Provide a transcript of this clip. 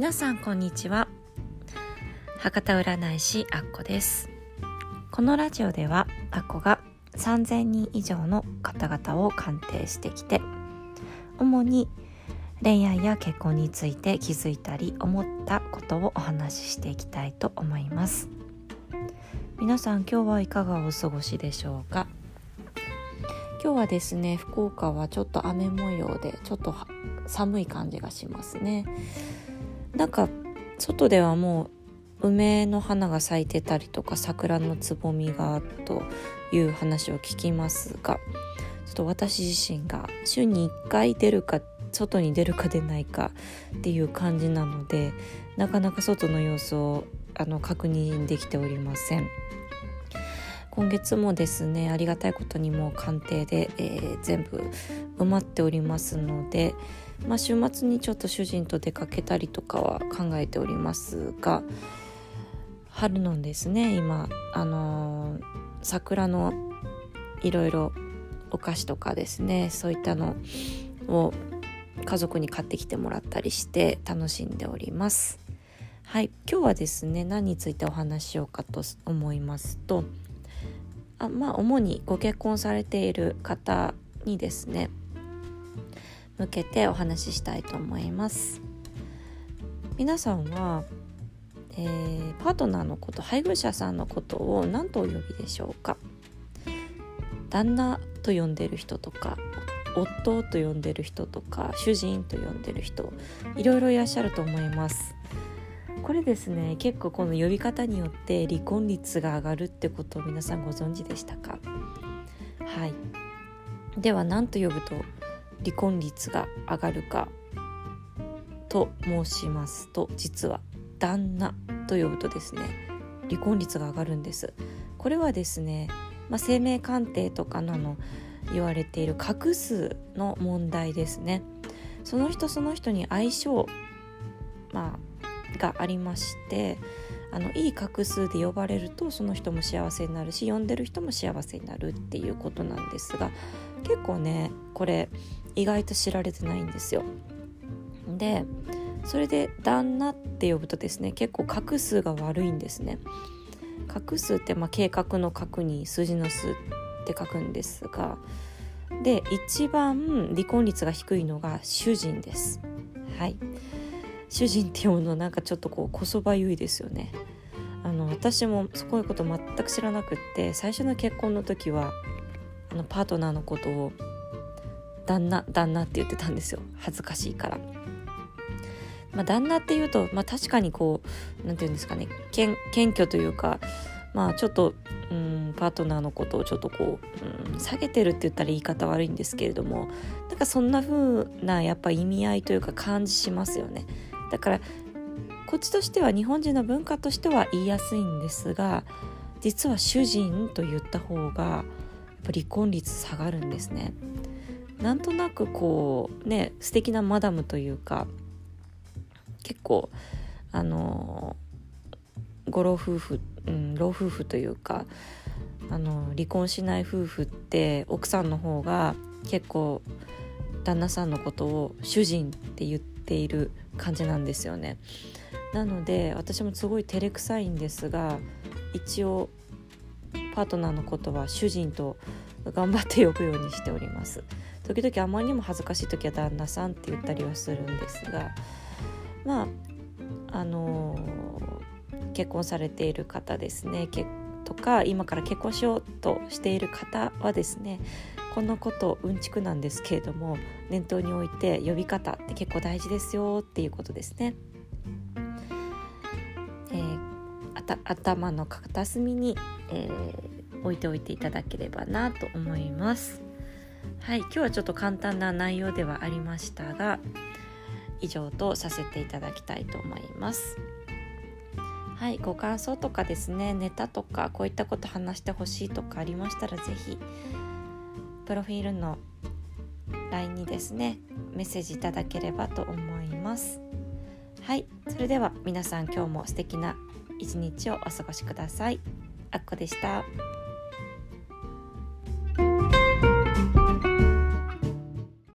皆さんこんにちは。博多占い師アッコです。このラジオではアッコが3000人以上の方々を鑑定してきて主に恋愛や結婚について気づいたり思ったことをお話ししていきたいと思います。皆さん今日はいかがお過ごしでしょうか？今日はですね福岡はちょっと雨模様でちょっと寒い感じがしますね。なんか外ではもう梅の花が咲いてたりとか桜のつぼみがという話を聞きますがちょっと私自身が週に1回出るか外に出るか出ないかっていう感じなのでなかなか外の様子をあの確認できておりません。今月もですねありがたいことにも鑑定で、えー、全部埋まっておりますので、まあ、週末にちょっと主人と出かけたりとかは考えておりますが春のですね今あのー、桜のいろいろお菓子とかですねそういったのを家族に買ってきてもらったりして楽しんでおります。はい、今日はですね何についてお話ししようかと思いますとあまあ主にご結婚されている方にですね向けてお話ししたいと思います。皆さんは、えー、パートナーのこと配偶者さんのことを何とお呼びでしょうか？旦那と呼んでる人とか夫と呼んでる人とか主人と呼んでる人いろいろいらっしゃると思います。これですね結構この呼び方によって離婚率が上がるってことを皆さんご存知でしたか？はい。では何と呼ぶと離婚率が上がるかと申しますと実は旦那と呼ぶとですね離婚率が上がるんです。これはですね、まあ、生命鑑定とかのの言われている画数の問題ですね。その人その人に相性まあがありましてあのいい画数で呼ばれるとその人も幸せになるし呼んでる人も幸せになるっていうことなんですが結構ねこれ意外と知られてないんですよ。でそれで「旦那」って呼ぶとですね結構画数が悪いんですね。画数ってまあ計画の画に数字の数って書くんですがで一番離婚率が低いのが主人です。はい主人って読むのなんかちょっとこうこそばゆいですよねあの私もそういうこと全く知らなくって最初の結婚の時はあのパートナーのことを旦那旦那って言ってたんですよ恥ずかしいから。まあ、旦那っていうと、まあ、確かにこう何て言うんですかね謙虚というかまあちょっとうんパートナーのことをちょっとこう、うん、下げてるって言ったら言い方悪いんですけれどもなんかそんな風なやっぱ意味合いというか感じしますよね。だからこっちとしては日本人の文化としては言いやすいんですが実は主人と言った方がやっぱ離婚率下がるんですね。なんとなくこうね素敵なマダムというか結構あのご老夫婦、うん、老夫婦というかあの離婚しない夫婦って奥さんの方が結構旦那さんのことを主人って言っている感じなんですよね。なので私もすごい照れくさいんですが一応パートナーのことは主人と頑張って呼ぶようにしております。時々あまりにも恥ずかしい時は旦那さんって言ったりはするんですがまああのー、結婚されている方ですねとか今から結婚しようとしている方はですねこのことうんちくなんですけれども念頭に置いて呼び方って結構大事ですよっていうことですね。えー、頭の片隅に、えー、置いておいていただければなと思います。はい、今日はちょっと簡単な内容ではありましたが以上とさせていただきたいと思います。はい、ご感想とかですねネタとかこういったこと話してほしいとかありましたら是非プロフィールの LINE にですねメッセージいただければと思いますはいそれでは皆さん今日も素敵な一日をお過ごしくださいあっこでした。